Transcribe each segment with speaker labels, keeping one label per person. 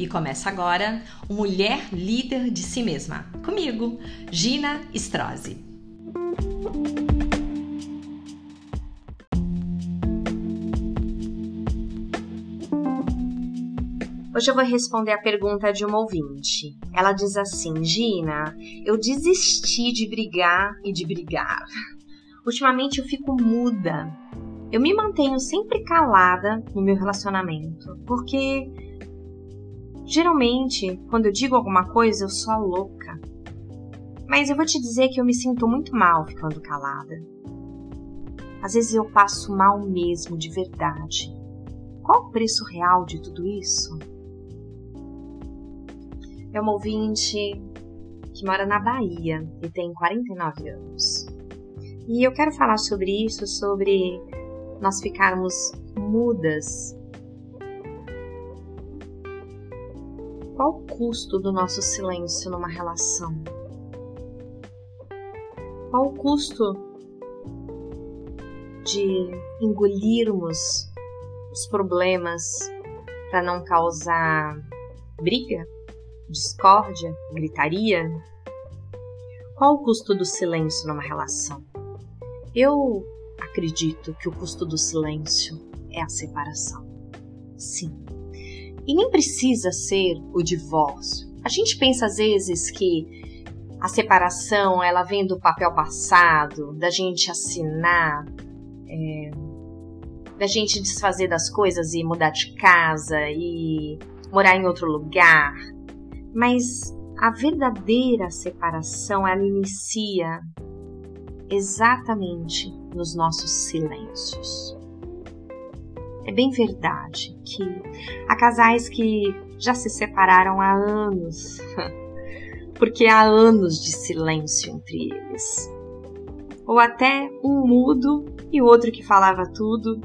Speaker 1: E começa agora o Mulher Líder de Si Mesma. Comigo, Gina Strozzi.
Speaker 2: Hoje eu vou responder a pergunta de uma ouvinte. Ela diz assim: Gina, eu desisti de brigar e de brigar. Ultimamente eu fico muda. Eu me mantenho sempre calada no meu relacionamento, porque geralmente quando eu digo alguma coisa eu sou louca. Mas eu vou te dizer que eu me sinto muito mal ficando calada. Às vezes eu passo mal mesmo, de verdade. Qual o preço real de tudo isso? é uma ouvinte que mora na Bahia e tem 49 anos. E eu quero falar sobre isso, sobre nós ficarmos mudas. Qual o custo do nosso silêncio numa relação? Qual o custo de engolirmos os problemas para não causar briga? discórdia, gritaria? Qual o custo do silêncio numa relação? Eu acredito que o custo do silêncio é a separação. Sim. E nem precisa ser o divórcio. A gente pensa às vezes que a separação ela vem do papel passado, da gente assinar, é, da gente desfazer das coisas e mudar de casa e morar em outro lugar. Mas a verdadeira separação ela inicia exatamente nos nossos silêncios. É bem verdade que há casais que já se separaram há anos, porque há anos de silêncio entre eles. Ou até um mudo e o outro que falava tudo.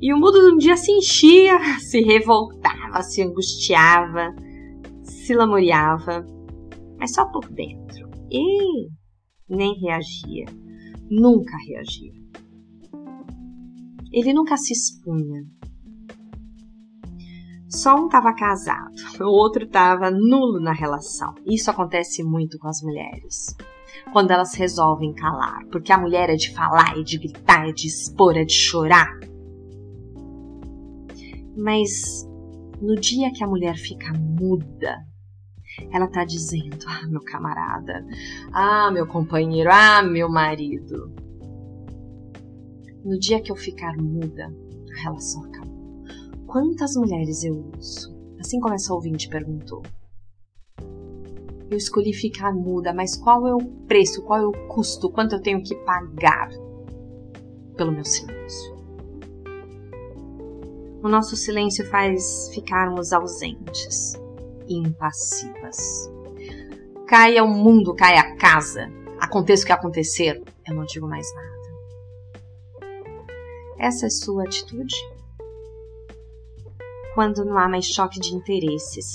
Speaker 2: E o mudo um dia se enchia, se revoltava, se angustiava, se lamuriava, mas só por dentro. E nem reagia, nunca reagia. Ele nunca se expunha. Só um estava casado, o outro estava nulo na relação. Isso acontece muito com as mulheres. Quando elas resolvem calar, porque a mulher é de falar, é de gritar, é de expor, é de chorar. Mas no dia que a mulher fica muda, ela tá dizendo: Ah, meu camarada, ah, meu companheiro, ah, meu marido. No dia que eu ficar muda, a relação acabou. Quantas mulheres eu uso? Assim como essa ouvinte perguntou. Eu escolhi ficar muda, mas qual é o preço, qual é o custo, quanto eu tenho que pagar pelo meu silêncio? O nosso silêncio faz ficarmos ausentes impassivas. Caia o mundo, caia a casa, aconteça o que acontecer, eu não digo mais nada. Essa é sua atitude? Quando não há mais choque de interesses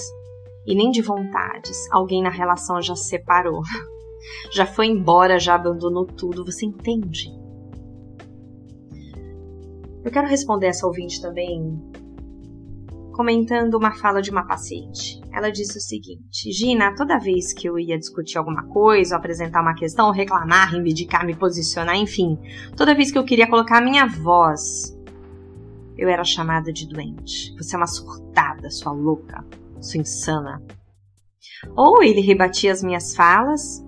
Speaker 2: e nem de vontades, alguém na relação já se separou, já foi embora, já abandonou tudo, você entende? Eu quero responder essa ouvinte também comentando uma fala de uma paciente. Ela disse o seguinte: Gina, toda vez que eu ia discutir alguma coisa, apresentar uma questão, reclamar, reivindicar, me posicionar, enfim, toda vez que eu queria colocar a minha voz, eu era chamada de doente. Você é uma surtada, sua louca, sua insana. Ou ele rebatia as minhas falas,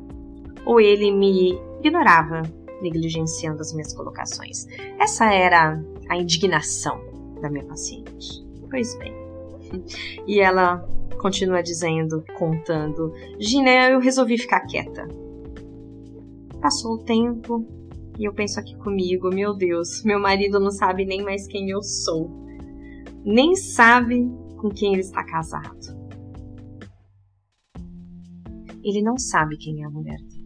Speaker 2: ou ele me ignorava, negligenciando as minhas colocações. Essa era a indignação da minha paciente. Pois bem. E ela continua dizendo, contando: Gina, eu resolvi ficar quieta. Passou o tempo e eu penso aqui comigo: meu Deus, meu marido não sabe nem mais quem eu sou, nem sabe com quem ele está casado. Ele não sabe quem é a mulher dele.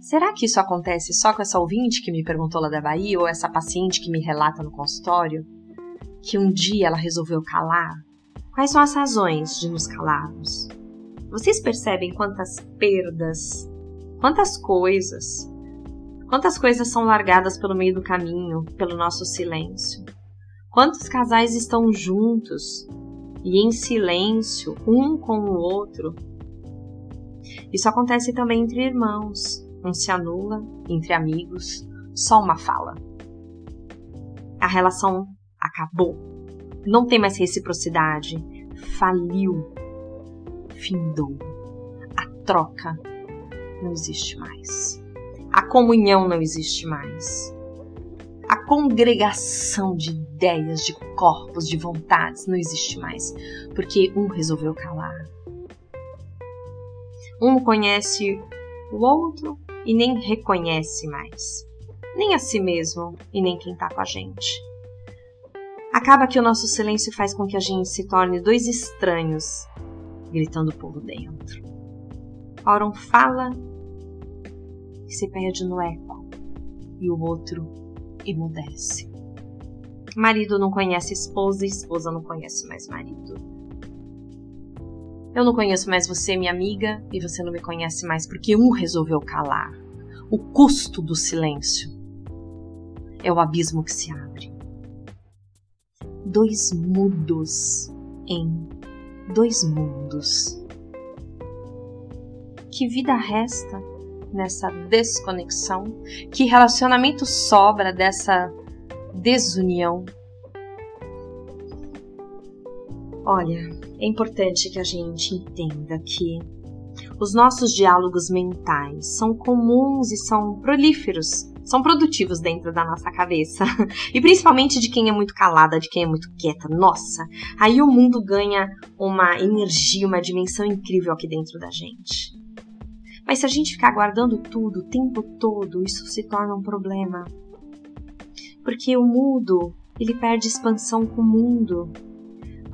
Speaker 2: Será que isso acontece só com essa ouvinte que me perguntou lá da Bahia ou essa paciente que me relata no consultório? Que um dia ela resolveu calar? Quais são as razões de nos calarmos? Vocês percebem quantas perdas, quantas coisas, quantas coisas são largadas pelo meio do caminho, pelo nosso silêncio? Quantos casais estão juntos e em silêncio, um com o outro? Isso acontece também entre irmãos. Um se anula, entre amigos, só uma fala. A relação acabou. Não tem mais reciprocidade. Faliu. Findou. A troca não existe mais. A comunhão não existe mais. A congregação de ideias, de corpos, de vontades não existe mais, porque um resolveu calar. Um conhece o outro e nem reconhece mais, nem a si mesmo e nem quem está com a gente. Acaba que o nosso silêncio faz com que a gente se torne dois estranhos gritando por dentro. Um fala e se perde no eco, e o outro emudece. Marido não conhece esposa, esposa não conhece mais marido. Eu não conheço mais você, minha amiga, e você não me conhece mais porque um resolveu calar. O custo do silêncio é o abismo que se abre. Dois mudos em dois mundos. Que vida resta nessa desconexão? Que relacionamento sobra dessa desunião? Olha, é importante que a gente entenda que os nossos diálogos mentais são comuns e são prolíferos, são produtivos dentro da nossa cabeça. E principalmente de quem é muito calada, de quem é muito quieta. Nossa, aí o mundo ganha uma energia, uma dimensão incrível aqui dentro da gente. Mas se a gente ficar guardando tudo o tempo todo, isso se torna um problema. Porque o mudo, ele perde expansão com o mundo,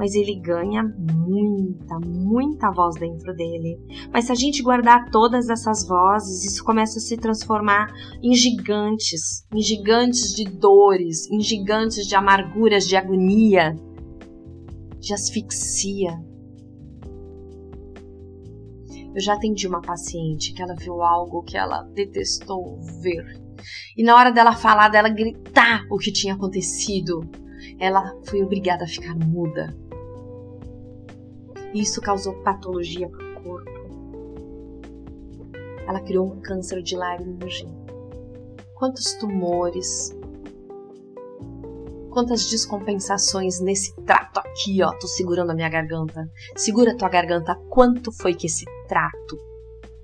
Speaker 2: mas ele ganha muita, muita voz dentro dele. Mas se a gente guardar todas essas vozes, isso começa a se transformar em gigantes, em gigantes de dores, em gigantes de amarguras, de agonia, de asfixia. Eu já atendi uma paciente que ela viu algo que ela detestou ver. E na hora dela falar, dela gritar o que tinha acontecido, ela foi obrigada a ficar muda. E isso causou patologia para o corpo. Ela criou um câncer de laringe. Quantos tumores, quantas descompensações nesse trato aqui, ó. Tô segurando a minha garganta. Segura tua garganta. Quanto foi que esse trato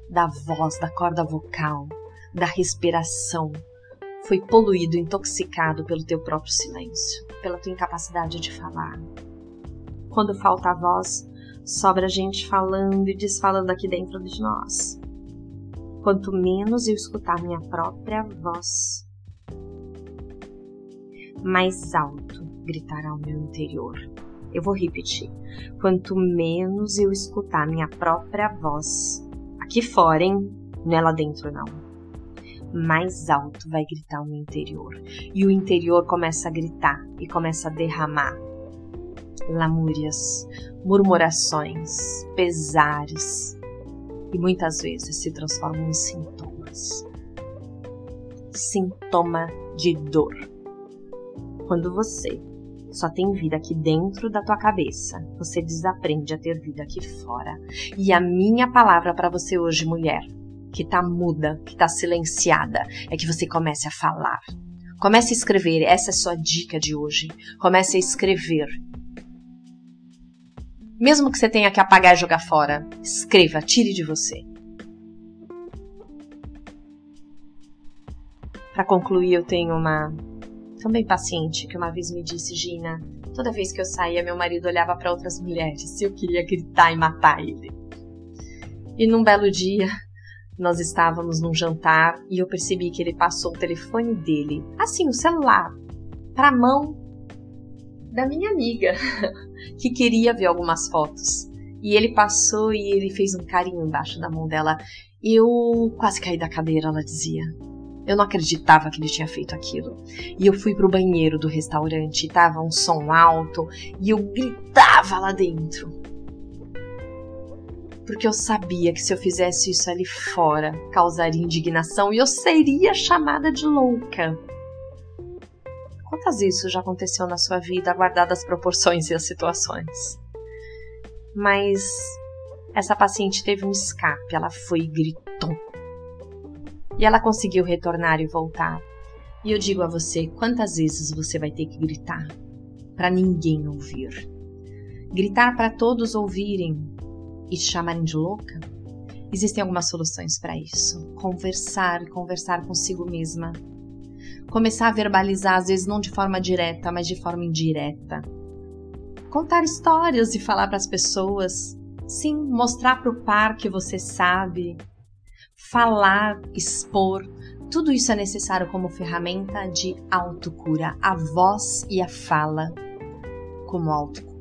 Speaker 2: da voz, da corda vocal, da respiração foi poluído, intoxicado pelo teu próprio silêncio, pela tua incapacidade de falar? Quando falta a voz, sobra gente falando e desfalando aqui dentro de nós. Quanto menos eu escutar minha própria voz, mais alto gritará o meu interior. Eu vou repetir. Quanto menos eu escutar minha própria voz, aqui fora, hein? Não é lá dentro, não. Mais alto vai gritar o meu interior. E o interior começa a gritar e começa a derramar lamúrias, murmurações, pesares e muitas vezes se transformam em sintomas. Sintoma de dor. Quando você só tem vida aqui dentro da tua cabeça, você desaprende a ter vida aqui fora. E a minha palavra para você hoje, mulher, que tá muda, que tá silenciada, é que você comece a falar. Comece a escrever, essa é a sua dica de hoje. Comece a escrever mesmo que você tenha que apagar e jogar fora, escreva, tire de você. Para concluir, eu tenho uma também paciente que uma vez me disse, Gina, toda vez que eu saía, meu marido olhava para outras mulheres e eu queria gritar e matar ele. E num belo dia, nós estávamos num jantar e eu percebi que ele passou o telefone dele, assim, o celular, para a mão da minha amiga, que queria ver algumas fotos. E ele passou e ele fez um carinho embaixo da mão dela. Eu quase caí da cadeira, ela dizia. Eu não acreditava que ele tinha feito aquilo. E eu fui pro banheiro do restaurante, tava um som alto e eu gritava lá dentro. Porque eu sabia que se eu fizesse isso ali fora, causaria indignação e eu seria chamada de louca. Quantas vezes isso já aconteceu na sua vida, guardadas as proporções e as situações? Mas essa paciente teve um escape, ela foi e gritou. E ela conseguiu retornar e voltar. E eu digo a você, quantas vezes você vai ter que gritar para ninguém ouvir? Gritar para todos ouvirem e te chamarem de louca? Existem algumas soluções para isso. Conversar, conversar consigo mesma. Começar a verbalizar, às vezes não de forma direta, mas de forma indireta. Contar histórias e falar para as pessoas. Sim, mostrar para o par que você sabe. Falar, expor. Tudo isso é necessário como ferramenta de autocura. A voz e a fala como autocura.